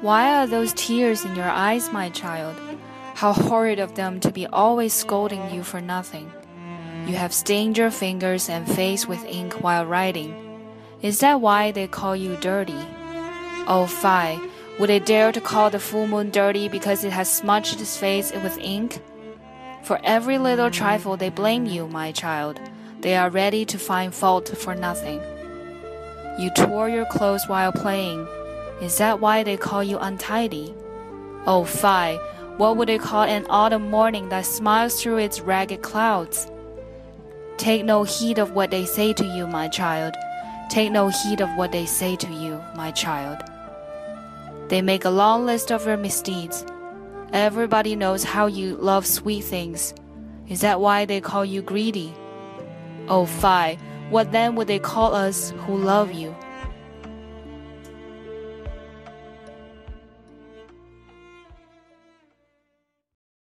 Why are those tears in your eyes, my child? How horrid of them to be always scolding you for nothing. You have stained your fingers and face with ink while writing. Is that why they call you dirty? Oh, fie! Would they dare to call the full moon dirty because it has smudged its face with ink? For every little trifle they blame you, my child. They are ready to find fault for nothing. You tore your clothes while playing. Is that why they call you untidy? Oh, fie! What would they call an autumn morning that smiles through its ragged clouds? Take no heed of what they say to you, my child. Take no heed of what they say to you, my child. They make a long list of your misdeeds. Everybody knows how you love sweet things. Is that why they call you greedy? Oh, fie! What then would they call us who love you?